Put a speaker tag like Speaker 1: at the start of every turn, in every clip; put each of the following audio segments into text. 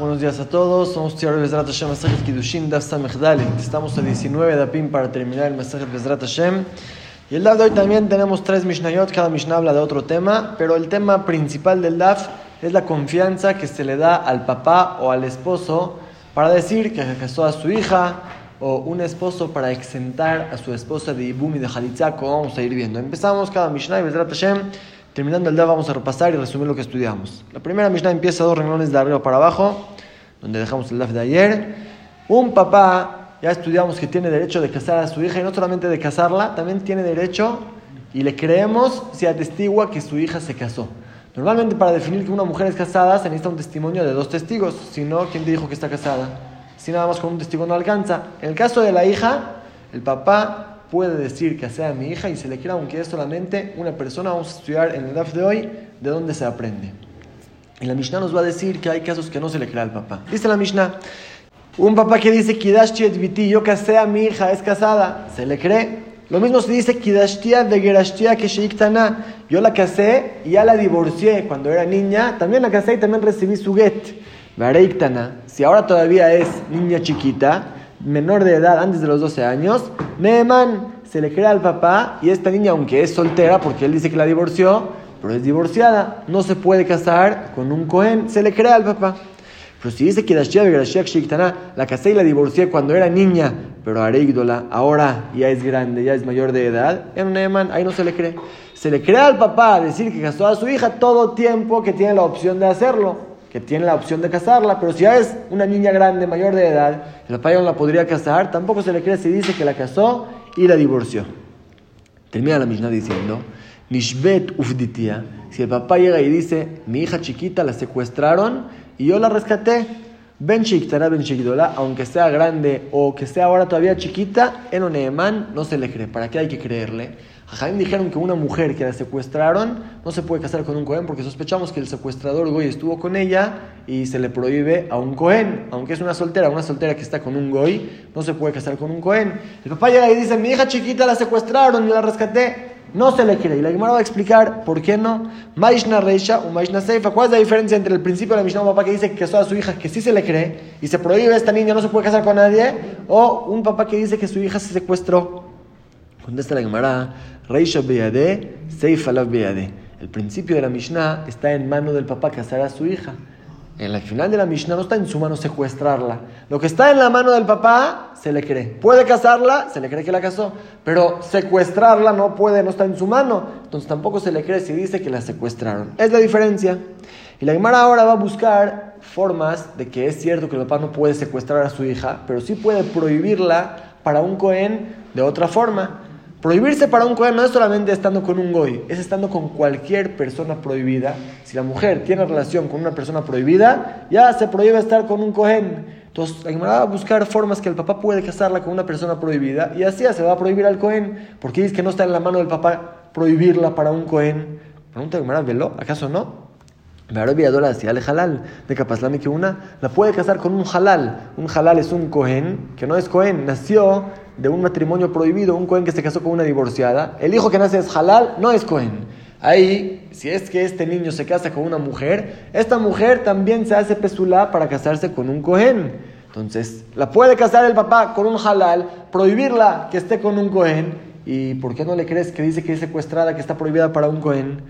Speaker 1: buenos días a todos. Somos Tiar Bezrat Hashem, Masajet Kiddushin, Daf. Estamos a 19 de Apim para terminar el Masajet Bezrat Hashem. Y el Daf de hoy también tenemos tres Mishnayot, cada Mishnah habla de otro tema, pero el tema principal del Daf es la confianza que se le da al papá o al esposo para decir que casó a su hija o un esposo para exentar a su esposa de Ibum y de Halitzá, como vamos a ir viendo. Empezamos cada Mishnah y Bezrat Hashem. Terminando el día vamos a repasar y resumir lo que estudiamos. La primera Mishnah empieza dos renglones de arriba para abajo, donde dejamos el DAF de ayer. Un papá, ya estudiamos que tiene derecho de casar a su hija y no solamente de casarla, también tiene derecho y le creemos si atestigua que su hija se casó. Normalmente para definir que una mujer es casada se necesita un testimonio de dos testigos, si no, ¿quién te dijo que está casada? Si nada más con un testigo no alcanza. En el caso de la hija, el papá puede decir que sea mi hija y se le crea aunque es solamente una persona. Vamos a estudiar en el DAF de hoy de dónde se aprende. Y la Mishnah nos va a decir que hay casos que no se le crea al papá. Dice la Mishnah, un papá que dice, yo casé a mi hija, es casada, se le cree. Lo mismo se dice, que yo la casé y ya la divorcié cuando era niña, también la casé y también recibí su get. Si ahora todavía es niña chiquita, menor de edad, antes de los 12 años, Neeman se le crea al papá y esta niña, aunque es soltera, porque él dice que la divorció, pero es divorciada, no se puede casar con un Cohen, se le crea al papá. Pero si dice que la casé y la divorcié cuando era niña, pero Areigdola ahora ya es grande, ya es mayor de edad, en Neeman, ahí no se le cree. Se le crea al papá decir que casó a su hija todo tiempo que tiene la opción de hacerlo que tiene la opción de casarla, pero si ya es una niña grande, mayor de edad, el papá ya no la podría casar, tampoco se le cree si dice que la casó y la divorció. Termina la Mishnah diciendo, Nishbet ufditia, si el papá llega y dice, mi hija chiquita la secuestraron y yo la rescaté, Ben chiquitara, ben chiquitola, aunque sea grande o que sea ahora todavía chiquita, en Oneeman no se le cree. ¿Para qué hay que creerle? Jaime dijeron que una mujer que la secuestraron no se puede casar con un Cohen porque sospechamos que el secuestrador Goy estuvo con ella y se le prohíbe a un Cohen. Aunque es una soltera, una soltera que está con un Goy, no se puede casar con un Cohen. El papá llega y dice: Mi hija chiquita la secuestraron y la rescaté. No se le cree. Y la Gemara va a explicar por qué no. Maishna Reisha o Maishna Seifa. ¿Cuál es la diferencia entre el principio de la Mishnah, un papá que dice que casó a su hija, que sí se le cree, y se prohíbe a esta niña, no se puede casar con nadie? O un papá que dice que su hija se secuestró. Contesta la Gemara. Reisha Beyade, Seifa Lav Beyade. El principio de la Mishnah está en mano del papá casar a su hija. En el final de la Mishnah no está en su mano secuestrarla. Lo que está en la mano del papá se le cree. Puede casarla, se le cree que la casó. Pero secuestrarla no puede, no está en su mano. Entonces tampoco se le cree si dice que la secuestraron. Es la diferencia. Y la Gemara ahora va a buscar formas de que es cierto que el papá no puede secuestrar a su hija, pero sí puede prohibirla para un Cohen de otra forma. Prohibirse para un Cohen no es solamente estando con un goy, es estando con cualquier persona prohibida. Si la mujer tiene relación con una persona prohibida, ya se prohíbe estar con un Cohen. Entonces, la va a buscar formas que el papá puede casarla con una persona prohibida y así se va a prohibir al Cohen, porque dice que no está en la mano del papá prohibirla para un Cohen. Pregunta Gemara, ¿velo? ¿Acaso no? Viadora si ale halal, de Capaslami que una la puede casar con un halal. Un halal es un cohen, que no es cohen, nació de un matrimonio prohibido, un cohen que se casó con una divorciada. El hijo que nace es halal, no es cohen. Ahí, si es que este niño se casa con una mujer, esta mujer también se hace pesulá para casarse con un cohen. Entonces, la puede casar el papá con un halal, prohibirla que esté con un cohen. ¿Y por qué no le crees que dice que es secuestrada, que está prohibida para un cohen?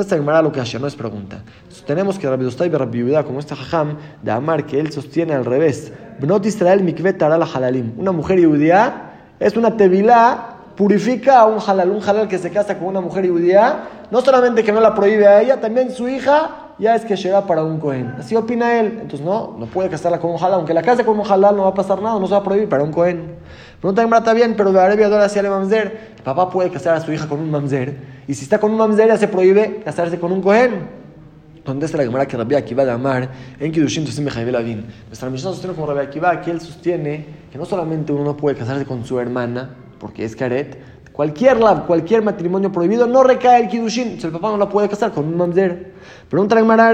Speaker 1: Esta Gemara lo que hace no es pregunta. Tenemos que Rabbi Dostay Rabbi Yehuda, como este Jajam, de Amar, que él sostiene al revés. Bnot Israel mikvet la halalim. Una mujer judía es una tevilá, purifica a un halal. Un halal que se casa con una mujer judía, no solamente que no la prohíbe a ella, también su hija ya es que llega para un cohen. Así opina él. Entonces no, no puede casarla con un halal. Aunque la case con un halal no va a pasar nada, no se va a prohibir para un cohen. Pregunta Gemara está bien, pero de Arabia Dora hacia el mamzer. El papá puede casar a su hija con un mamzer. Y si está con un mamzer, ya se prohíbe casarse con un cohen. ¿Dónde está la Gemara que Rabbi Akiva de Amar en Kiddushin Tusim Lavin? Nuestra misión sostiene como Rabbi Akiva que él sostiene que no solamente uno no puede casarse con su hermana, porque es caret, Cualquier lab, cualquier matrimonio prohibido no recae el Kiddushin. el papá no la puede casar con un mamzer. Pregunta la Gemara.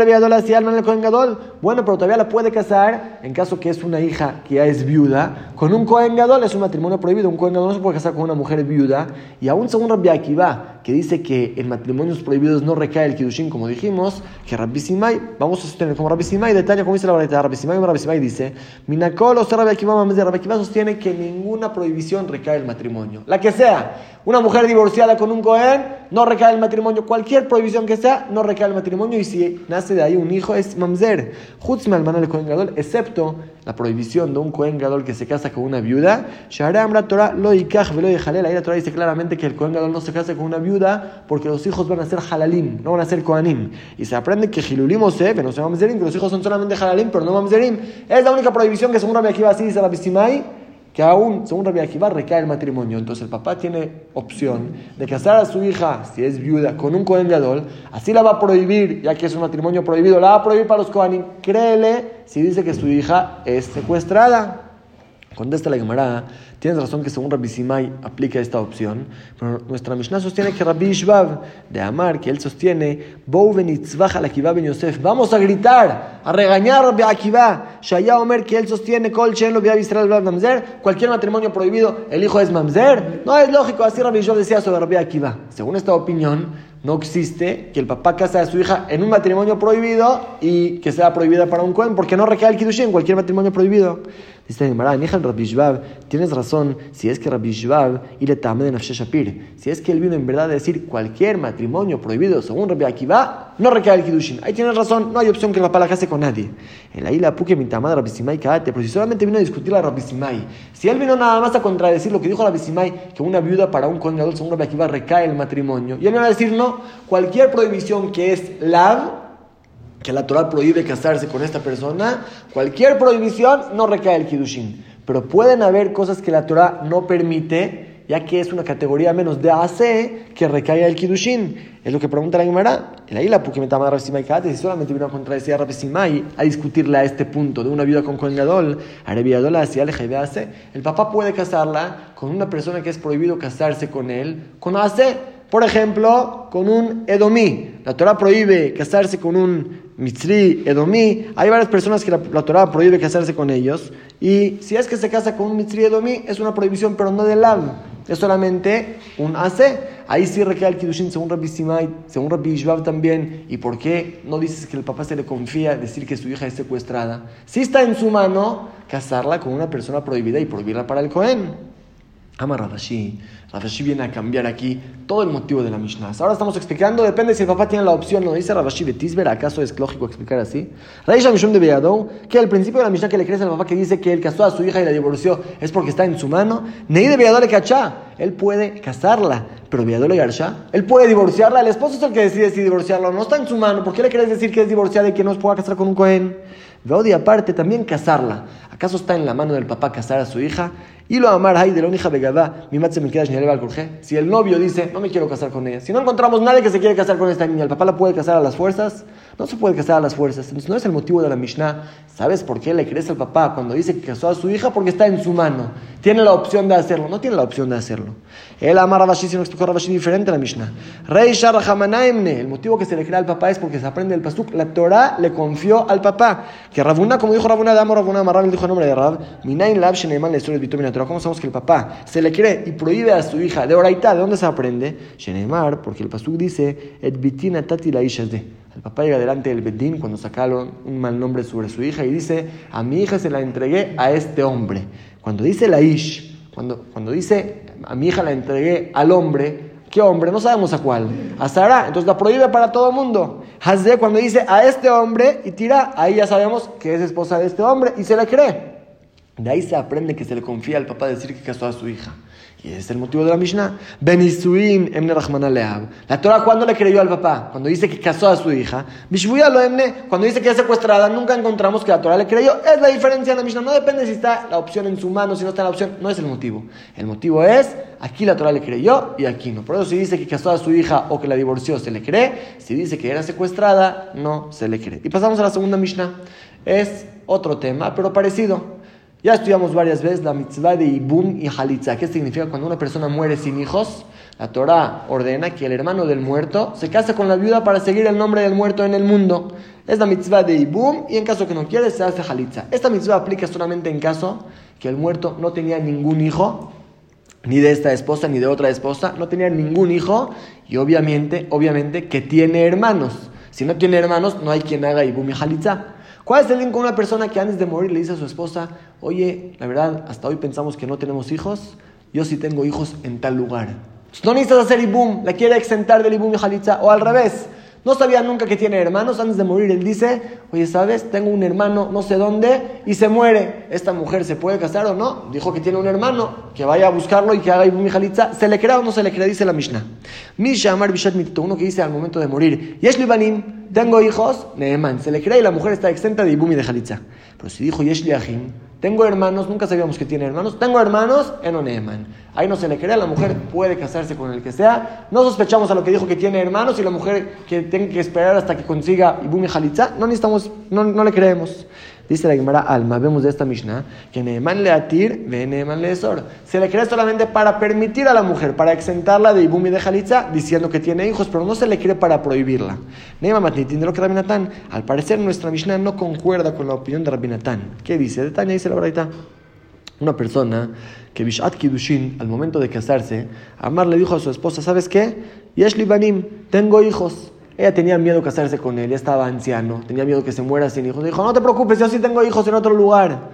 Speaker 1: Bueno, pero todavía la puede casar en caso que es una hija que ya es viuda. Con un Kohen Gadol es un matrimonio prohibido. Un Kohen Gadol no se puede casar con una mujer viuda. Y aún según Rabbi Akiva, que dice que en matrimonios prohibidos no recae el Kidushin, como dijimos, que Rabbi Simai, vamos a sostener como Rabbi Simai, detalle como dice la verdad, Rabbi Simai, Rabbi Simai dice, Minakol o Rabbi Akiva, Rabbi Akiva sostiene que ninguna prohibición recae el matrimonio. La que sea, una mujer divorciada con un Cohen, no recae el matrimonio. Cualquier prohibición que sea, no recae el matrimonio. Y si nace de ahí un hijo, es mamzer. Jutzme al el Cohen Gadol, excepto la prohibición de un Cohen Gadol que se casa con una viuda. Sharam la Torah lo ikach velo Jalel. Ahí la Torah dice claramente que el Cohen Gadol no se casa con una viuda porque los hijos van a ser halalim, no van a ser Kohanim. Y se aprende que Hilulim o que no se mamzerim, que los hijos son solamente halalim, pero no mamzerim. Es la única prohibición que según Rabbi Akiva así dice Rabbi Simai que aún, según Rabbi Akiva, recae el matrimonio. Entonces el papá tiene opción de casar a su hija, si es viuda, con un Cohen Gadol. Así la va a prohibir, ya que es un matrimonio prohibido, la va a prohibir para los Kohanim. Créele si dice que su hija es secuestrada. Contesta la Gemara, tienes razón que según Rabbi Simai aplica esta opción, pero nuestra Mishnah sostiene que Rabbi Ishbab de Amar, que él sostiene, ben Yosef, vamos a gritar, a regañar a Rabbi Akiva, Shaya Omer, que él sostiene, Kol Shen lo Mamzer, cualquier matrimonio prohibido, el hijo es Mamzer, no es lógico, así Rabbi Ishbab decía sobre Rabbi Akiva. Según esta opinión, no existe que el papá case a su hija en un matrimonio prohibido y que sea prohibida para un Cohen, porque no recae el Kiddushin cualquier matrimonio prohibido. Dice Gemara, Rabbi Shvab, tienes razón, si es que Rabbi Shvab y le tame de Shapir, si es que él vino en verdad a decir cualquier matrimonio prohibido según Rabbi Akiva, no recae el Kiddushin. Ahí tienes razón, no hay opción que el la case con nadie. En la isla Puke Mitama de Rabbi Simai Kaate, pero si solamente vino a discutir a Rabbi Simai, si él vino nada más a contradecir lo que dijo Rabbi Simai, que una viuda para un condenador según Rabbi Akiva recae el matrimonio, y él vino a decir no, cualquier prohibición que es lav, que la Torah prohíbe casarse con esta persona, cualquier prohibición no recae el Kiddushin. Pero pueden haber cosas que la Torah no permite, ya que es una categoría menos de AC que recaiga el Kiddushin. Es lo que pregunta la Gemara. En la isla, porque me tama Simai si solamente vino a contradecir a Rabbi Simai a discutirle a este punto de una viuda con Kohen Gadol, Areviadola hacia el AC, el papá puede casarla con una persona que es prohibido casarse con él, con AC. Por ejemplo, con un Edomí. La Torah prohíbe casarse con un Mitzri, Edomí, hay varias personas que la, Torah prohíbe casarse con ellos. Y si es que se casa con un Mitzri Edomí, es una prohibición, pero no del Lav. Es solamente un AC. Ahí sí recae el Kiddushin según Rabbi Simai, según Rabbi Ishbab también. ¿Y por qué no dices que el papá se le confía decir que su hija es secuestrada? Si está en su mano casarla con una persona prohibida y prohibirla para el Cohen. Ama Ravashi. Ravashi viene a cambiar aquí todo el motivo de la Mishnah. Ahora estamos explicando, depende si el papá tiene la opción, ¿no dice Ravashi de Tisber? ¿Acaso es lógico explicar así? Raisha Mishum de Beadou, que al principio de la Mishnah que le crece al papá que dice que él casó a su hija y la divorció es porque está en su mano. Nei de Beadou le cachá. Él puede casarla, pero Beadou le garcha. Él puede divorciarla. El esposo es el que decide si divorciarla no está en su mano. ¿Por qué le quieres decir que es divorciada y que no se pueda casar con un Cohen? Veodi aparte también casarla. ¿Acaso está en la mano del papá casar a su hija? Y lo amar hay de la hija vegada, mi matze me queda Si el novio dice, no me quiero casar con ella, si no encontramos nadie que se quiere casar con esta niña, el papá la puede casar a las fuerzas, no se puede casar a las fuerzas. Entonces no es el motivo de la Mishnah. ¿Sabes por qué le crees al papá cuando dice que casó a su hija? Porque está en su mano. Tiene la opción de hacerlo. No tiene la opción de hacerlo. Él ama a Rabashi, si no explicó Rabashi diferente a la Mishnah. Rey El motivo que se le crea al papá es porque se aprende el pasuk. La Torah le confió al papá. Que Rabuna, como dijo Rabuna de Amor, Rabuna Amarrab, dijo el nombre de Rab. Minain Lab Sheneman le. ¿Cómo sabemos que el papá se le cree y prohíbe a su hija de oraita? ¿De dónde se aprende? Shenemar, porque el pasuk dice, Et bitina tati la. El papá llega delante del Bedín cuando sacaron un mal nombre sobre su hija y dice, a mi hija se la entregué a este hombre. Cuando dice la Ish, cuando, cuando dice, a mi hija la entregué al hombre, ¿qué hombre? No sabemos a cuál. A Sara, entonces la prohíbe para todo el mundo. Hazde cuando dice a este hombre y tira, ahí ya sabemos que es esposa de este hombre y se le cree. De ahí se aprende que se le confía al papá decir que casó a su hija. Y es el motivo de la Mishnah. Benisuin emne Leab. La Torah, ¿cuándo le creyó al papá? Cuando dice que casó a su hija. Bishvuya lo emne, cuando dice que es secuestrada, nunca encontramos que la Torah le creyó. Es la diferencia en la Mishnah. No depende si está la opción en su mano, si no está la opción. No es el motivo. El motivo es, aquí la Torah le creyó y aquí no. Por eso si dice que casó a su hija o que la divorció, se le cree. Si dice que era secuestrada, no se le cree. Y pasamos a la segunda Mishnah. Es otro tema, pero parecido. Ya estudiamos varias veces la mitzvah de Ibum y Halitza. ¿Qué significa cuando una persona muere sin hijos? La Torah ordena que el hermano del muerto se case con la viuda para seguir el nombre del muerto en el mundo. Es la mitzvah de Ibum y en caso que no quiere se hace Halitza. Esta mitzvah aplica solamente en caso que el muerto no tenía ningún hijo ni de esta esposa ni de otra esposa, no tenía ningún hijo y obviamente, obviamente que tiene hermanos. Si no tiene hermanos, no hay quien haga Ibum y Jalitza. ¿Cuál es el link con una persona que antes de morir le dice a su esposa, oye, la verdad, hasta hoy pensamos que no tenemos hijos, yo sí tengo hijos en tal lugar? no necesitas hacer Ibum, la quiere exentar del Ibum y Jalitza, o al revés. No sabía nunca que tiene hermanos. Antes de morir, él dice, oye, ¿sabes? Tengo un hermano no sé dónde y se muere. ¿Esta mujer se puede casar o no? Dijo que tiene un hermano, que vaya a buscarlo y que haga mi jalitza. ¿Se le crea o no se le crea? Dice la Mishnah. Misha Amar Bishat uno que dice al momento de morir, Yeshli Banim, tengo hijos, Neeman. Se le cree y la mujer está exenta de Ibum y de jalitza. Pero si dijo Yeshli Ahim, tengo hermanos, nunca sabíamos que tiene hermanos. Tengo hermanos en Oneman. Ahí no se le cree, la mujer puede casarse con el que sea. No sospechamos a lo que dijo que tiene hermanos y la mujer que tiene que esperar hasta que consiga Ibum y Jalitza. No necesitamos, no, no le creemos. Dice la Gemara Alma, vemos de esta Mishnah, que Neeman le atir, ve Neeman le esor. Se le cree solamente para permitir a la mujer, para exentarla de Ibum y de Jalitza, diciendo que tiene hijos, pero no se le cree para prohibirla. Neeman Matnitin de lo que Rabinatán, al parecer nuestra Mishnah no concuerda con la opinión de Rabinatán. ¿Qué dice? Detaña dice la verdad. Una persona que Bishat Kidushin, al momento de casarse, Amar le dijo a su esposa, ¿sabes qué? Yeshli Banim, tengo hijos. Ella tenía miedo de casarse con él, ya estaba anciano, tenía miedo que se muera sin hijos. Dijo, no te preocupes, yo sí tengo hijos en otro lugar.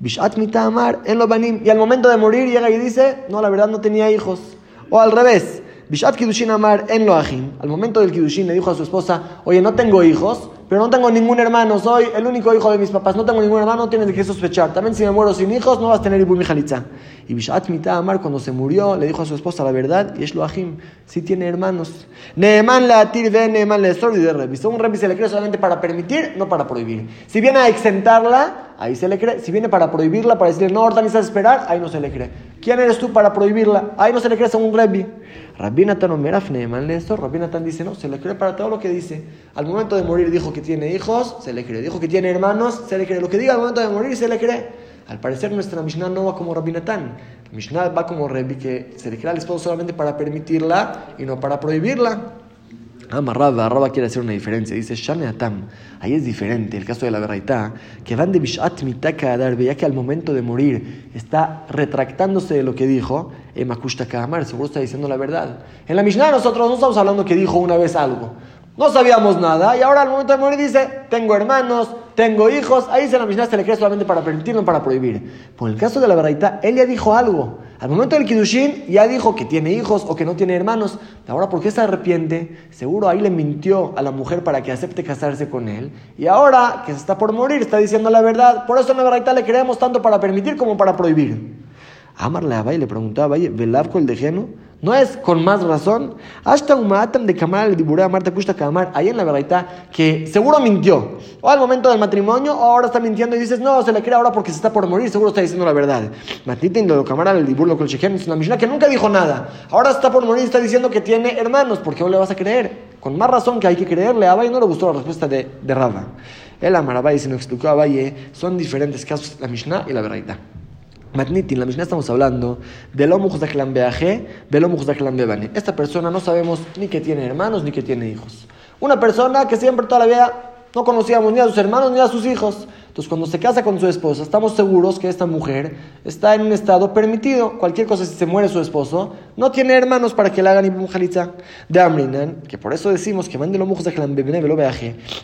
Speaker 1: Bishat Mitamar, en banim. Y al momento de morir llega y dice, no, la verdad no tenía hijos. O al revés, Bishat Kidushin Amar, en lo ajim. Al momento del Kidushin le dijo a su esposa, oye, no tengo hijos, pero no tengo ningún hermano, soy el único hijo de mis papás, no tengo ningún hermano, tienes que sospechar. También si me muero sin hijos, no vas a tener Ibum Jalitza. Y Bishat Amar, cuando se murió, le dijo a su esposa la verdad, y es lo ajim, sí tiene hermanos. Neeman la ve Neeman le y de revi. Un revi se le cree solamente para permitir, no para prohibir. Si viene a exentarla, ahí se le cree. Si viene para prohibirla, para decirle no organizas esperar, ahí no se le cree. ¿Quién eres tú para prohibirla? Ahí no se le cree según revi. Rabinatan Omeraf Neeman le Rabinatan dice no, se le cree para todo lo que dice. Al momento de morir dijo que tiene hijos, se le cree. Dijo que tiene hermanos, se le cree. Lo que diga al momento de morir, se le cree. Al parecer nuestra Mishnah no va como Rabbi Natán. La Mishnah va como Rabbi que se le crea al esposo solamente para permitirla y no para prohibirla. Amarraba, Rabba quiere hacer una diferencia. Dice, Shane Atam. Ahí es diferente, el caso de la Berraitá, que van de Bishat Mitaka Adarbe, ya que al momento de morir está retractándose de lo que dijo, Emakushta Kamar, seguro está diciendo la verdad. En la Mishnah nosotros no estamos hablando que dijo una vez algo. No sabíamos nada y ahora al momento de morir dice, tengo hermanos, tengo hijos. Ahí se la Mishnah se le cree solamente para permitir, no para prohibir. Por el caso de la verdad, él ya dijo algo. Al momento del Kiddushin ya dijo que tiene hijos o que no tiene hermanos. Ahora, ¿por qué se arrepiente? Seguro ahí le mintió a la mujer para que acepte casarse con él. Y ahora que se está por morir, está diciendo la verdad. Por eso en la verdad le creemos tanto para permitir como para prohibir. Amarle a le preguntaba, ¿Velavco el dejeno? ¿No es con más razón? Hasta un matam de Kamar el Dibura Marta Kushta Kamar, ahí en la verdad, que seguro mintió. O al momento del matrimonio, o ahora está mintiendo y dices, no, se le cree ahora porque se está por morir, seguro está diciendo la verdad. Matitin de Kamar el Dibur con es una Mishnah que nunca dijo nada. Ahora está por morir está diciendo que tiene hermanos, ¿por qué no le vas a creer? Con más razón que hay que creerle a Abaye, no le gustó la respuesta de, de Rava. El Amarabai, se nos explicó a Abaye, son diferentes casos la Mishnah y la verdad. Matnitin, la Mishnah estamos hablando de lo Beaje, de lo Bebane. Esta persona no sabemos ni que tiene hermanos ni que tiene hijos. Una persona que siempre toda la vida no conocíamos ni a sus hermanos ni a sus hijos. Entonces, cuando se casa con su esposa, estamos seguros que esta mujer está en un estado permitido. Cualquier cosa, si se muere su esposo, no tiene hermanos para que le hagan jalitza de Amrinan, que por eso decimos que mande lo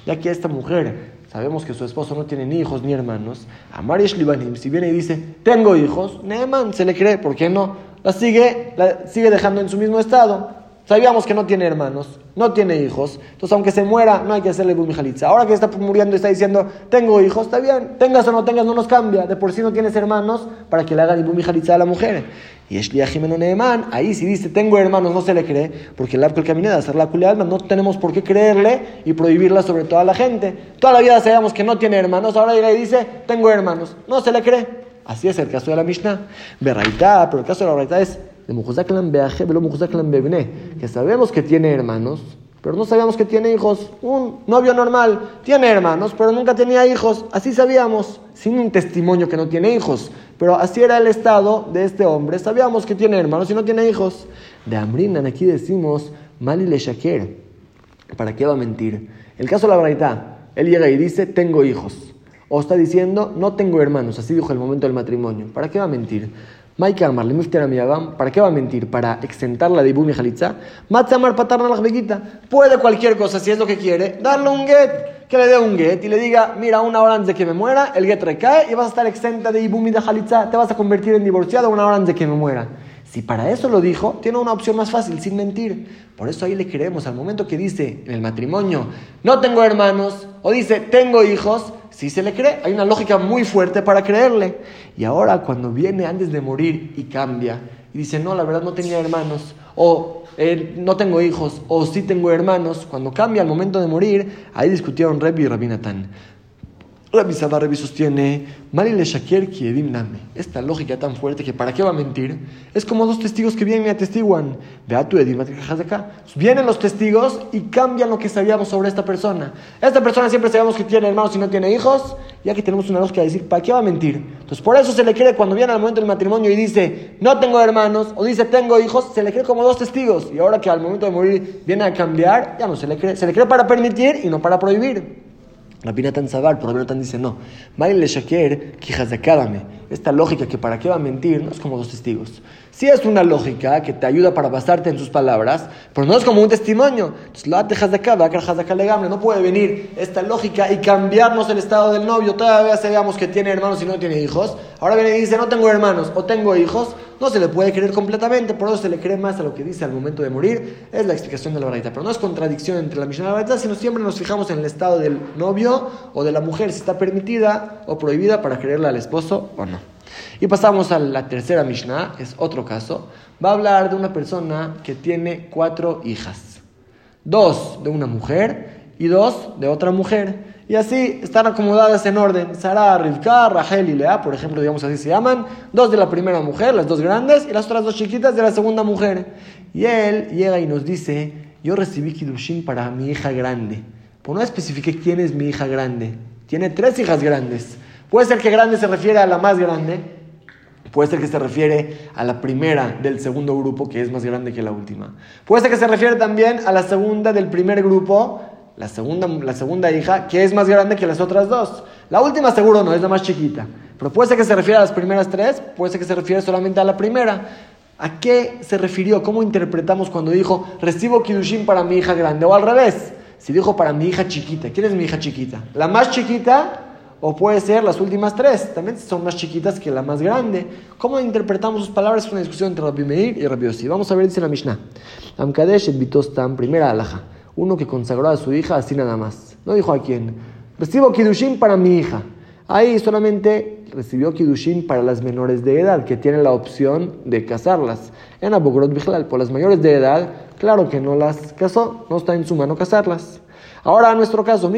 Speaker 1: ya que esta mujer sabemos que su esposo no tiene ni hijos ni hermanos, a Marish Libanim, si viene y dice, tengo hijos, Neeman se le cree, ¿por qué no? La sigue, la sigue dejando en su mismo estado. Sabíamos que no tiene hermanos, no tiene hijos. Entonces, aunque se muera, no hay que hacerle bumijalitza. Ahora que está muriendo y está diciendo, tengo hijos, está bien. Tengas o no tengas, no nos cambia. De por sí no tienes hermanos para que le hagan bumijalitza a la mujer. Y es Jimeno Neemán, ahí si dice, tengo hermanos, no se le cree, porque el arco del camino de hacer la alma, no tenemos por qué creerle y prohibirla sobre toda la gente. Toda la vida sabíamos que no tiene hermanos, ahora llega y dice, tengo hermanos, no se le cree. Así es el caso de la Mishnah. Berraitá, pero el caso de la Berraitá es que sabemos que tiene hermanos, pero no sabíamos que tiene hijos. Un novio normal tiene hermanos, pero nunca tenía hijos. Así sabíamos, sin un testimonio que no tiene hijos. Pero así era el estado de este hombre. Sabíamos que tiene hermanos y no tiene hijos. De Amrinan aquí decimos, Mali le Shaker. ¿Para qué va a mentir? El caso de la verdad, él llega y dice, tengo hijos. O está diciendo, no tengo hermanos. Así dijo el momento del matrimonio. ¿Para qué va a mentir? Maika Amar, ¿para qué va a mentir? ¿Para exentar la de Ibum y Jalitza? Matzamar patarna la Puede cualquier cosa, si es lo que quiere, darle un get, que le dé un get y le diga, mira, una hora antes de que me muera, el get recae y vas a estar exenta de Ibum y de Jalitza, te vas a convertir en divorciado una hora antes de que me muera. Si para eso lo dijo, tiene una opción más fácil, sin mentir. Por eso ahí le creemos. Al momento que dice en el matrimonio, no tengo hermanos, o dice, tengo hijos, si se le cree, hay una lógica muy fuerte para creerle. Y ahora cuando viene antes de morir y cambia, y dice, no, la verdad no tenía hermanos, o eh, no tengo hijos, o sí tengo hermanos, cuando cambia al momento de morir, ahí discutieron Rebi y Rabinatán. Rabbi Sadar Rabbi sostiene, Malile Shakir Kiedim. Esta lógica tan fuerte que para qué va a mentir, es como dos testigos que vienen y atestiguan. tu Edim acá. Vienen los testigos y cambian lo que sabíamos sobre esta persona. Esta persona siempre sabemos que tiene hermanos y no tiene hijos, ya que tenemos una lógica de decir, ¿para qué va a mentir? Entonces por eso se le cree cuando viene al momento del matrimonio y dice, no tengo hermanos, o dice, tengo hijos, se le cree como dos testigos. Y ahora que al momento de morir viene a cambiar, ya no se le cree. Se le cree para permitir y no para prohibir. Rabbi Natan Zabar, pero Rabbi dice no. le Shaker, Esta lógica que para qué va a mentir no es como dos testigos. Sí es una lógica que te ayuda para basarte en sus palabras, pero no es como un testimonio. Entonces, la no puede venir esta lógica y cambiarnos el estado del novio. Todavía sabíamos que tiene hermanos y no tiene hijos. Ahora viene y dice, no tengo hermanos o tengo hijos. No se le puede creer completamente, por eso se le cree más a lo que dice al momento de morir. Es la explicación de la verdad. Pero no es contradicción entre la Mishnah y la verdad, sino siempre nos fijamos en el estado del novio o de la mujer, si está permitida o prohibida para creerle al esposo o no. Y pasamos a la tercera Mishnah, es otro caso. Va a hablar de una persona que tiene cuatro hijas. Dos de una mujer y dos de otra mujer. Y así están acomodadas en orden. Sara, Rivka, Rachel y Lea, por ejemplo, digamos así se llaman. Dos de la primera mujer, las dos grandes, y las otras dos chiquitas de la segunda mujer. Y él llega y nos dice, yo recibí Kidushin para mi hija grande. Pues no especifique quién es mi hija grande. Tiene tres hijas grandes. Puede ser que grande se refiere a la más grande, puede ser que se refiere a la primera del segundo grupo, que es más grande que la última. Puede ser que se refiere también a la segunda del primer grupo, la segunda, la segunda hija, que es más grande que las otras dos. La última seguro no, es la más chiquita. Pero puede ser que se refiere a las primeras tres, puede ser que se refiere solamente a la primera. ¿A qué se refirió? ¿Cómo interpretamos cuando dijo, recibo Kidushin para mi hija grande? O al revés, si dijo para mi hija chiquita. ¿Quién es mi hija chiquita? La más chiquita o puede ser las últimas tres, también son más chiquitas que la más grande. ¿Cómo interpretamos sus palabras? Es una discusión entre Rabbi Meir y Rabbi Yossi. Vamos a ver, dice la Mishnah. Amkadesh et Bitostam, primera alhaja. Uno que consagró a su hija así nada más. No dijo a quién. Recibo Kidushin para mi hija. Ahí solamente recibió Kidushin para las menores de edad, que tienen la opción de casarlas. En Abogrot Bichlal, por las mayores de edad, claro que no las casó, no está en su mano casarlas. Ahora, en nuestro caso,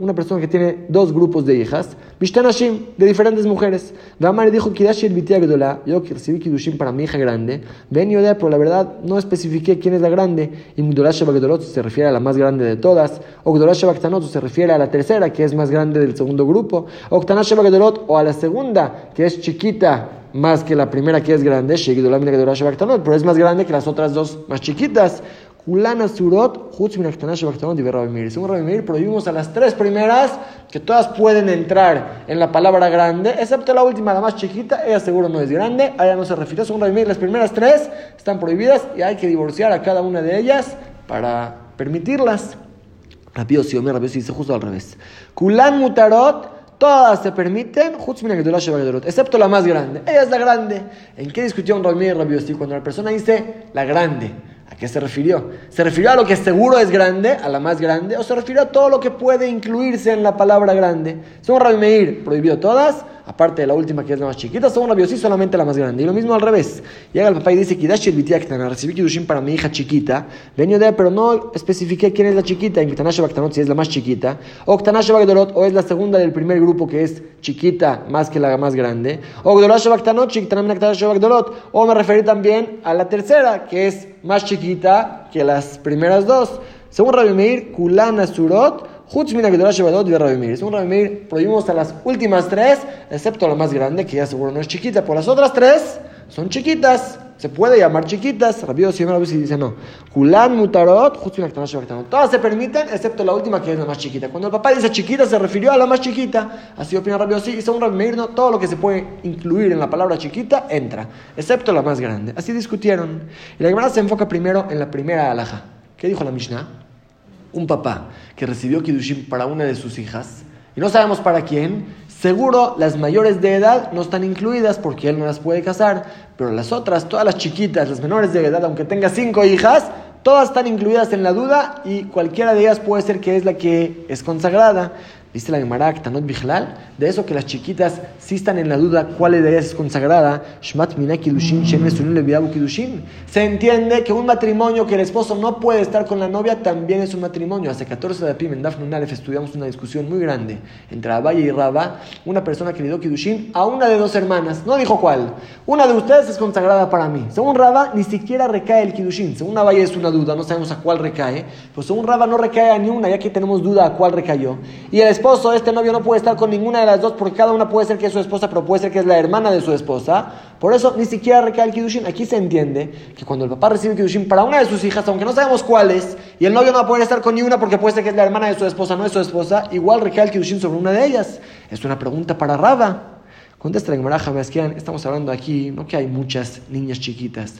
Speaker 1: una persona que tiene dos grupos de hijas, de diferentes mujeres. Gamar dijo, yo recibí Kidushin para mi hija grande. Ben Yodea, pero la verdad no especifiqué quién es la grande. Y Bagdolot se refiere a la más grande de todas. O Baktanot se refiere a la tercera, que es más grande del segundo grupo. O Bagdolot, o a la segunda, que es chiquita más que la primera que es grande, pero es más grande que las otras dos más chiquitas. Ulana Surot, Según Rabbi prohibimos a las tres primeras que todas pueden entrar en la palabra grande, excepto la última, la más chiquita, ella seguro no es grande, a ella no se refiere. Según Rabbi las primeras tres están prohibidas y hay que divorciar a cada una de ellas para permitirlas. Rabbi si Rabbi dice justo al revés. Kulan Mutarot, todas se permiten, excepto la más grande. Ella es la grande. ¿En qué discutió un Rabbi y Rabbi Cuando la persona dice la grande. ¿A qué se refirió? ¿Se refirió a lo que seguro es grande, a la más grande, o se refirió a todo lo que puede incluirse en la palabra grande? Según Rabbi Meir, prohibió todas, aparte de la última que es la más chiquita, según Rabbi sí solamente la más grande. Y lo mismo al revés. Llega el papá y dice, Kidash el recibí Kidushin para mi hija chiquita, venio de, pero no especifiqué quién es la chiquita, en Kitanash Baktanot si es la más chiquita, o Ktanash Bagdolot, o es la segunda del primer grupo que es chiquita más que la más grande, o Gdolash Baktanot, o me referí también a la tercera, que es más chiquita que las primeras dos. Según Rabbi Meir, Kulana Surot, De Rabimir. Según Rabimir, prohibimos a las últimas tres, excepto la más grande, que ya seguro no es chiquita. Por las otras tres son chiquitas. Se puede llamar chiquitas. Rabio Siemra dice no. Kulan Mutarot, Todas se permiten, excepto la última que es la más chiquita. Cuando el papá dice chiquita, se refirió a la más chiquita. Así opina Rabio Y según Rabimir, no, todo lo que se puede incluir en la palabra chiquita entra, excepto la más grande. Así discutieron. Y la Gemara se enfoca primero en la primera alhaja. ¿Qué dijo la Mishnah? Un papá que recibió Kiddushin para una de sus hijas, y no sabemos para quién, seguro las mayores de edad no están incluidas porque él no las puede casar, pero las otras, todas las chiquitas, las menores de edad, aunque tenga cinco hijas, todas están incluidas en la duda y cualquiera de ellas puede ser que es la que es consagrada. Dice la Gemara, Bijlal, de eso que las chiquitas sí están en la duda cuál de ellas es consagrada. Shmat Mina. Se entiende que un matrimonio que el esposo no puede estar con la novia también es un matrimonio. Hace 14 de Pim en Dafnunalef estudiamos una discusión muy grande entre Abaya y Raba, una persona que le dio Kidushin a una de dos hermanas. No dijo cuál. Una de ustedes es consagrada para mí. Según Raba, ni siquiera recae el Kidushin. Según Abaya es una duda, no sabemos a cuál recae. Pues según Raba no recae a ni una, ya que tenemos duda a cuál recayó. Y el esposo, este novio, no puede estar con ninguna de las dos porque cada una puede ser que es su esposa, pero puede ser que es la hermana de su esposa. Por eso ni siquiera recae el Kiddushin. Aquí se entiende que cuando el papá recibe el Kiddushin para una de sus hijas, aunque no sabemos cuál es, y el novio no va a poder estar con ninguna porque puede ser que es la hermana de su esposa, no es su esposa, igual recae el Kiddushin sobre una de ellas. Es una pregunta para Raba. Contesta la Gemara estamos hablando aquí, no que hay muchas niñas chiquitas.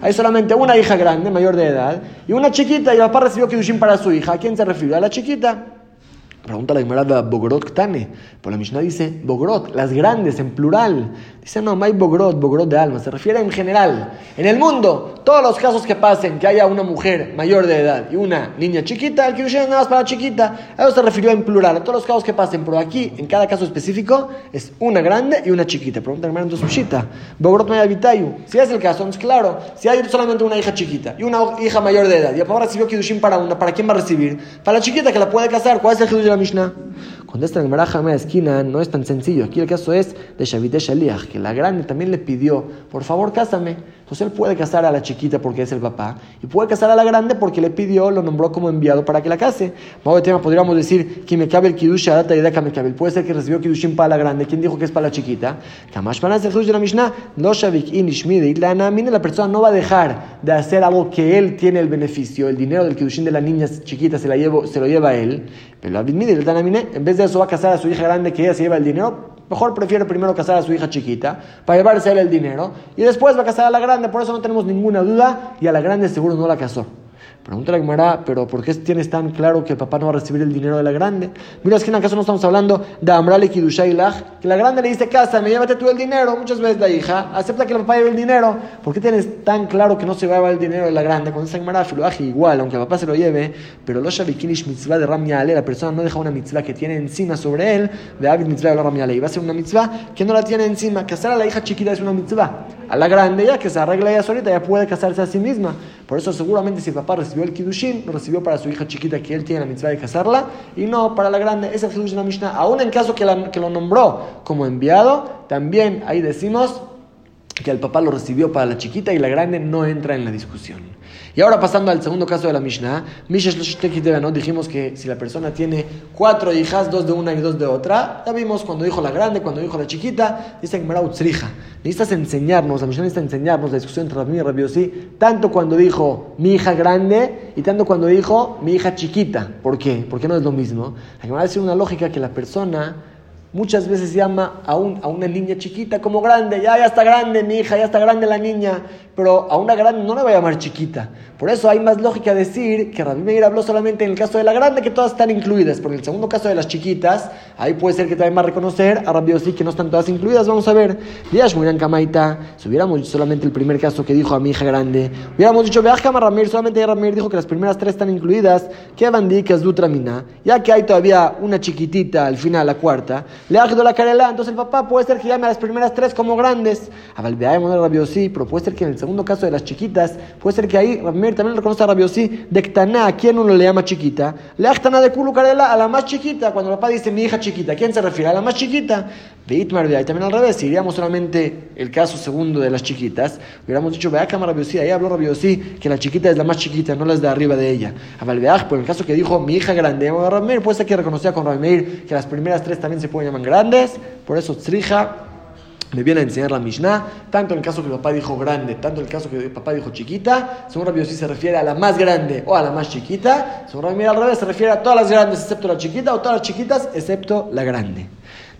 Speaker 1: Hay solamente una hija grande, mayor de edad, y una chiquita, y el papá recibió Kiddushin para su hija. ¿A quién se refirió? A la chiquita. Pregunta la Gemara Bogrot Ktane. Por la Mishnah dice Bogrot, las grandes en plural. Dice no, hay Bogrot, Bogrot de alma. Se refiere en general. En el mundo, todos los casos que pasen, que haya una mujer mayor de edad y una niña chiquita, el Kiddushin es nada más para chiquita. A eso se refirió en plural. A todos los casos que pasen, pero aquí, en cada caso específico, es una grande y una chiquita. Pregunta la Gemara entonces Bogrot no hay habitayu. Si es el caso, es claro. Si hay solamente una hija chiquita y una hija mayor de edad y el papá recibió Kiddushin para una, ¿para quién va a recibir? Para la chiquita que la puede casar. ¿Cuál es el de la Mishnah? Contesta el Marajame esquina, no es tan sencillo. Aquí el caso es de Shavit Shaliach, que la grande también le pidió, por favor, cásame. Entonces él puede casar a la chiquita porque es el papá y puede casar a la grande porque le pidió, lo nombró como enviado para que la case. de tema podríamos decir que me cabe el kiddush data y me cabe. Puede ser que recibió kiddushin para la grande. ¿Quién dijo que es para la chiquita? De la Mishnah, no shavik la persona no va a dejar de hacer algo que él tiene el beneficio, el dinero del kiddushin de la niña chiquita se, la llevo, se lo lleva a él. Pero en vez de eso va a casar a su hija grande que ella se lleva el dinero Mejor prefiere primero casar a su hija chiquita para llevarse él el dinero y después va a casar a la grande, por eso no tenemos ninguna duda y a la grande seguro no la casó. Pregunta la Gemara, pero ¿por qué tienes tan claro que el papá no va a recibir el dinero de la grande? Mira, es que en acaso no estamos hablando de Amral y que la grande le dice, casa, me llévate tú el dinero. Muchas veces la hija acepta que el papá lleve el dinero. ¿Por qué tienes tan claro que no se va a llevar el dinero de la grande? Cuando esa Gemara, igual, aunque el papá se lo lleve, pero lo Shabikinish mitzvah de Ramiale, la persona no deja una mitzvah que tiene encima sobre él, de Abid mitzvah de Ramiale, y va a ser una mitzvah que no la tiene encima. Casar a la hija chiquita es una mitzvah. A la grande, ya que se arregla ella solita, ya puede casarse a sí misma. Por eso, seguramente, si el papá el Kiddushin, recibió para su hija chiquita que él tiene la mitzvah de casarla y no para la grande. Es el la Mishnah. Aún en caso que lo nombró como enviado, también ahí decimos que el papá lo recibió para la chiquita y la grande no entra en la discusión. Y ahora pasando al segundo caso de la Mishnah, ¿no? dijimos que si la persona tiene cuatro hijas, dos de una y dos de otra, ya vimos cuando dijo la grande, cuando dijo la chiquita, dice que Necesitas enseñarnos, la Mishnah necesita enseñarnos la discusión entre Rabbi y Rabbi tanto cuando dijo mi hija grande y tanto cuando dijo mi hija chiquita. ¿Por qué? Porque no es lo mismo. Hay que decir una lógica que la persona Muchas veces llama a, un, a, una niña chiquita como grande, ya, ya está grande mi hija, ya está grande la niña, pero a una grande no la va a llamar chiquita. Por eso hay más lógica decir que Rabbi Meir habló solamente en el caso de la grande, que todas están incluidas, porque en el segundo caso de las chiquitas, ahí puede ser que también va a reconocer a Rabbi sí que no están todas incluidas. Vamos a ver, Díaz Murian Kamaita, si hubiéramos dicho solamente el primer caso que dijo a mi hija grande, hubiéramos dicho, Veaj Ramir, solamente Ramir dijo que las primeras tres están incluidas, que Abandí, que Dutramina, ya que hay todavía una chiquitita al final, la cuarta. Le ha la carela, entonces el papá puede ser que llame a las primeras tres como grandes. A Valveaemon Rabiosí, pero puede ser que en el segundo caso de las chiquitas, puede ser que ahí Rabmir también reconoce a Rabiosí de Ktaná, ¿a quién uno le llama chiquita? Le de Kulu carela a la más chiquita, cuando el papá dice mi hija chiquita, ¿a quién se refiere? A la más chiquita. De Itmar también al revés, si iríamos solamente el caso segundo de las chiquitas, hubiéramos dicho, vea cámara Rabiosí, ahí habló Rabiosí, que la chiquita es la más chiquita, no las de arriba de ella. A Valveaj, por el caso que dijo mi hija grande, Rabmir, puede ser que reconocía con Rabmir que las primeras tres también se pueden llamar grandes, por eso Tzrija me viene a enseñar la Mishnah, tanto en el caso que el papá dijo grande, tanto en el caso que el papá dijo chiquita, según Rabbi se refiere a la más grande o a la más chiquita, según Rabbi al revés se refiere a todas las grandes excepto la chiquita o todas las chiquitas excepto la grande.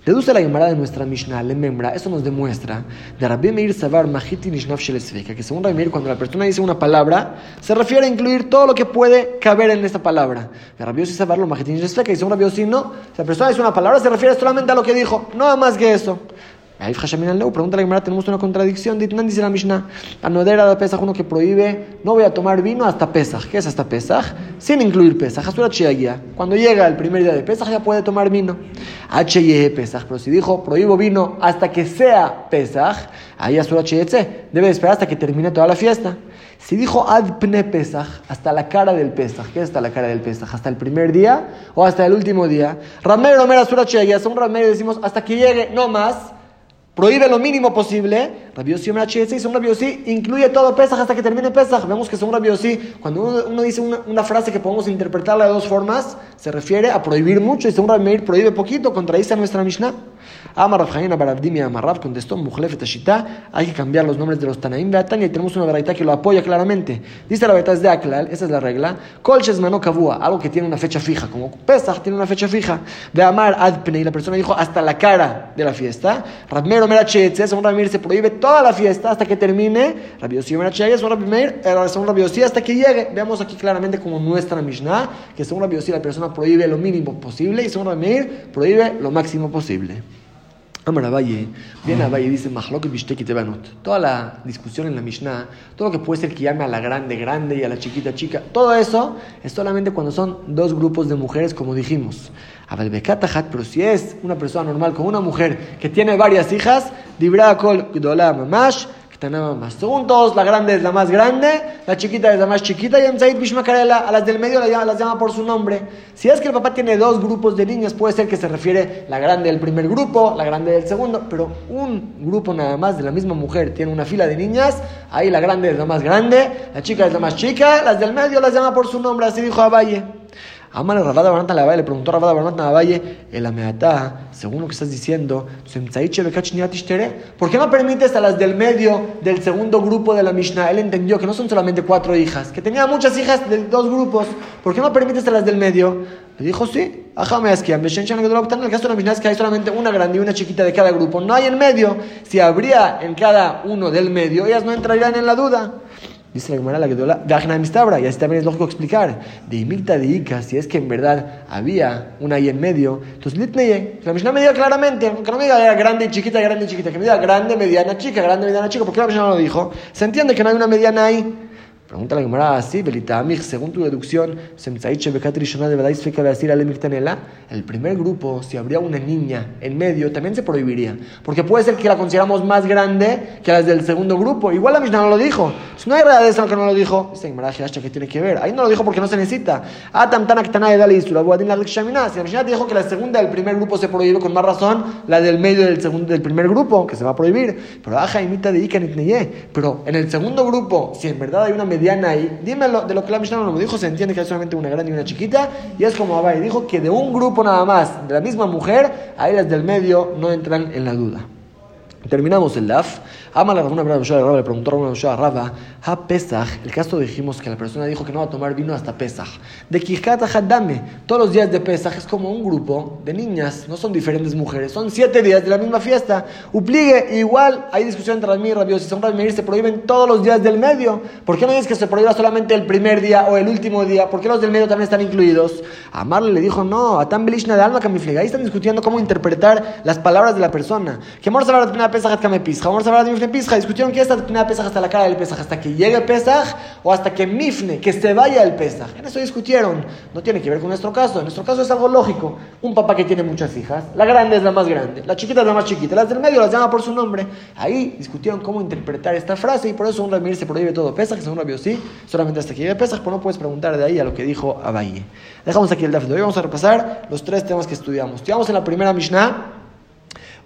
Speaker 1: Deduce la Gemara de nuestra Mishnah, le membra, eso nos demuestra de Rabbi Meir Savar Mahiti Nishnav que según Rabbi Meir, cuando la persona dice una palabra, se refiere a incluir todo lo que puede caber en esa palabra. De Rabbi Savar lo Mahiti Nishnav y según Rabbi no, si la persona dice una palabra, se refiere solamente a lo que dijo, no más que eso. Pregunta la Gemara, tenemos una contradicción. Dice la Mishnah, Anodera de Pesach, uno que prohíbe, no voy a tomar vino hasta Pesach. ¿Qué es hasta Pesach? Sin incluir Pesach. Cuando llega el primer día de Pesach ya puede tomar vino. H Pesach. Pero si dijo, prohíbo vino hasta que sea Pesach, ahí Asura Debe esperar hasta que termine toda la fiesta. Si dijo Adpne Pesach, hasta la cara del Pesach, ¿qué es hasta la cara del Pesach? ¿Hasta el primer día o hasta el último día? Ramero, Romero, Asura Son Ramero decimos hasta que llegue, no más prohíbe lo mínimo posible. Rabbi Yossi y según Rabbi incluye todo Pesach hasta que termine Pesach. Vemos que según Rabbi cuando uno, dice una, frase que podemos interpretarla de dos formas, se refiere a prohibir mucho y según Rabbi prohíbe poquito, contradice a nuestra Mishnah. Amar Rav Barabdimi Amarrav contestó Mujlefet Ashita, hay que cambiar los nombres de los Tanaim Beatán y tenemos una verdad que lo apoya claramente. Dice la verdad es de Aklal, esa es la regla. Kol Shesmano Kavua, algo que tiene una fecha fija, como Pesach tiene una fecha fija. De Amar Adpne, y la persona dijo hasta la cara de la fiesta. Radmero Merachetze, según Ramir se prohíbe toda la fiesta hasta que termine. Rabiosi Merachetze, según Ramir, según Rabiosi hasta que llegue. Veamos aquí claramente como nuestra Mishnah, que según Rabiosi la persona prohíbe lo mínimo posible y según Ramir prohíbe lo máximo posible. Amar Abaye, viene Abaye y dice, Toda la discusión en la Mishnah, todo lo que puede ser que llame a la grande grande y a la chiquita chica, todo eso es solamente cuando son dos grupos de mujeres, como dijimos. Pero si es una persona normal con una mujer que tiene varias hijas, Dibra Kol Mamash. Según todos, la grande es la más grande, la chiquita es la más chiquita y en Said Bishmakarela, a las del medio las llama, por su nombre. Si es que el papá tiene dos grupos de niñas, puede ser que se refiere la grande del primer grupo, la grande del segundo, pero un grupo nada más de la misma mujer tiene una fila de niñas, ahí la grande es la más grande, la chica es la más chica, las del medio las llama por su nombre, así dijo Abaye. Amar Rabada Barnata la le preguntó a Rabada Barnata la Valle, el Ameatá, según lo que estás diciendo, ¿por qué no permites a las del medio del segundo grupo de la Mishnah? Él entendió que no son solamente cuatro hijas, que tenía muchas hijas de dos grupos, ¿por qué no permites a las del medio? Le dijo, sí, ajame en el caso de la Mishnah es que hay solamente una grande y una chiquita de cada grupo, no hay en medio, si habría en cada uno del medio, ellas no entrarían en la duda. Dice la Gemara la Gedola, y así también es lógico explicar. De Imikta de Ika, si es que en verdad había una ahí en medio, entonces Litneye, la Mishnah me diga claramente, aunque no me diga grande y chiquita, grande y chiquita, que me diga grande, mediana, chica, grande, mediana, chica, porque la Mishnah no lo dijo. Se entiende que no hay una mediana ahí. Pregunta la Gemara así, Belitamich, según tu deducción, el primer grupo, si habría una niña en medio, también se prohibiría. Porque puede ser que la consideramos más grande que las del segundo grupo. Igual la Mishnah no lo dijo. Si no hay realidad eso que no lo dijo, dice Gemara, ¿qué tiene que ver? Ahí no lo dijo porque no se necesita. Ah, si la Mishnah dijo que la segunda del primer grupo se prohíbe con más razón, la del medio del segundo del primer grupo, que se va a prohibir. Pero de Pero en el segundo grupo, si en verdad hay una mediana ahí, dímelo, de lo que la Mishnah no me dijo, se entiende que hay solamente una grande y una chiquita, y es como Abai dijo que de un grupo nada más, de la misma mujer, ahí las del medio no entran en la duda. Terminamos el DAF. Ama Rabuna le preguntó a Rabba, ha Pesach, el caso dijimos que la persona dijo que no va a tomar vino hasta Pesach. De Kijata Haddame, todos los días de Pesach es como un grupo de niñas, no son diferentes mujeres, son siete días de la misma fiesta. Upligue, igual hay discusión entre Rabbi y Rabbi, si son Rabbi se prohíben todos los días del medio. ¿Por qué no dices que se prohíba solamente el primer día o el último día? ¿Por qué los del medio también están incluidos? Amarle le dijo, no, a tan belishna de alma que ahí están discutiendo cómo interpretar las palabras de la persona. Que amor Pina Pesach hasta me Pisja. Vamos a hablar de Mifne Pisja. Discutieron que esta Pina Pesach hasta la cara del Pesaj, hasta que llegue Pesaj o hasta que Mifne, que se vaya el Pesaj. En eso discutieron. No tiene que ver con nuestro caso. En nuestro caso es algo lógico. Un papá que tiene muchas hijas, la grande es la más grande, la chiquita es la más chiquita, las del medio las llama por su nombre. Ahí discutieron cómo interpretar esta frase y por eso un Ramir se prohíbe todo Pesaj, según Rabio sí, solamente hasta que llegue Pesaj, pero no puedes preguntar de ahí a lo que dijo Abaye. Dejamos aquí el DAF de hoy. Vamos a repasar los tres temas que estudiamos. Estudiamos en la primera Mishnah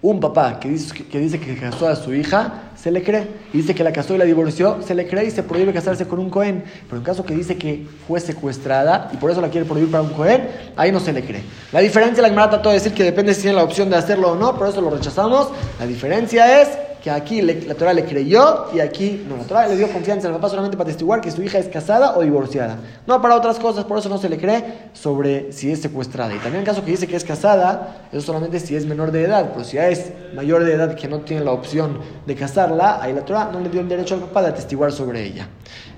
Speaker 1: un papá que dice, que casó a su hija, se le cree. Y dice que la casó y la divorció, se le cree y se prohíbe casarse con un Cohen. Pero en caso que dice que fue secuestrada y por eso la quiere prohibir para un Cohen, ahí no se le cree. La diferencia, la Gemara trató de decir que depende si tiene la opción de hacerlo o no, por eso lo rechazamos. La diferencia es que aquí la Torah le creyó y aquí no. La Torah le dio confianza al papá solamente para testiguar que su hija es casada o divorciada. No para otras cosas, por eso no se le cree sobre si es secuestrada. Y también en caso que dice que es casada, eso solamente si es menor de edad, pero si ya es mayor de edad que no tiene la opción de casarla, ahí la Torah no le dio el derecho al papá de atestiguar sobre ella.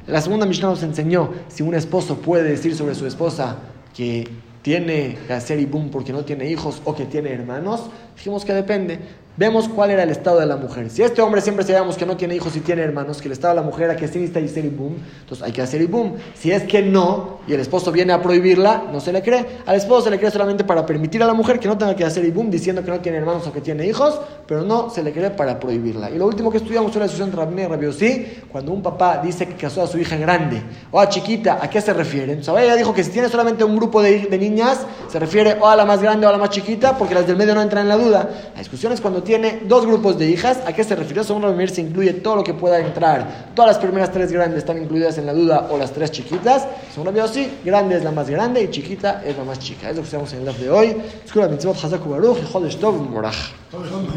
Speaker 1: La segunda Mishnah nos enseñó si un esposo puede decir sobre su esposa que tiene que hacer ibum porque no tiene hijos o que tiene hermanos, dijimos que depende vemos cuál era el estado de la mujer. Si este hombre siempre sabíamos que no tiene hijos y tiene hermanos, que el estado de la mujer era que sí necesita hacer boom, entonces hay que hacer boom. Si es que no, y el esposo viene a prohibirla, no se le cree. Al esposo se le cree solamente para permitir a la mujer que no tenga que hacer boom diciendo que no tiene hermanos o que tiene hijos, pero no se le cree para prohibirla. Y lo último que estudiamos fue la discusión entre Rabbi y cuando un papá dice que casó a su hija grande o a chiquita, ¿a qué se refiere? O ella dijo que si tiene solamente un grupo de, de niñas, se refiere o a la más grande o a la más chiquita, porque las del medio no entran en la duda. La discusión es cuando tiene dos grupos de hijas. ¿A qué se refirió? Según Rabbi se incluye todo lo que pueda entrar. Todas las primeras tres grandes están incluidas en la duda o las tres chiquitas. Según Rabbi sí, grande es la más grande y chiquita es la más chica. Es lo que estamos en el live de hoy.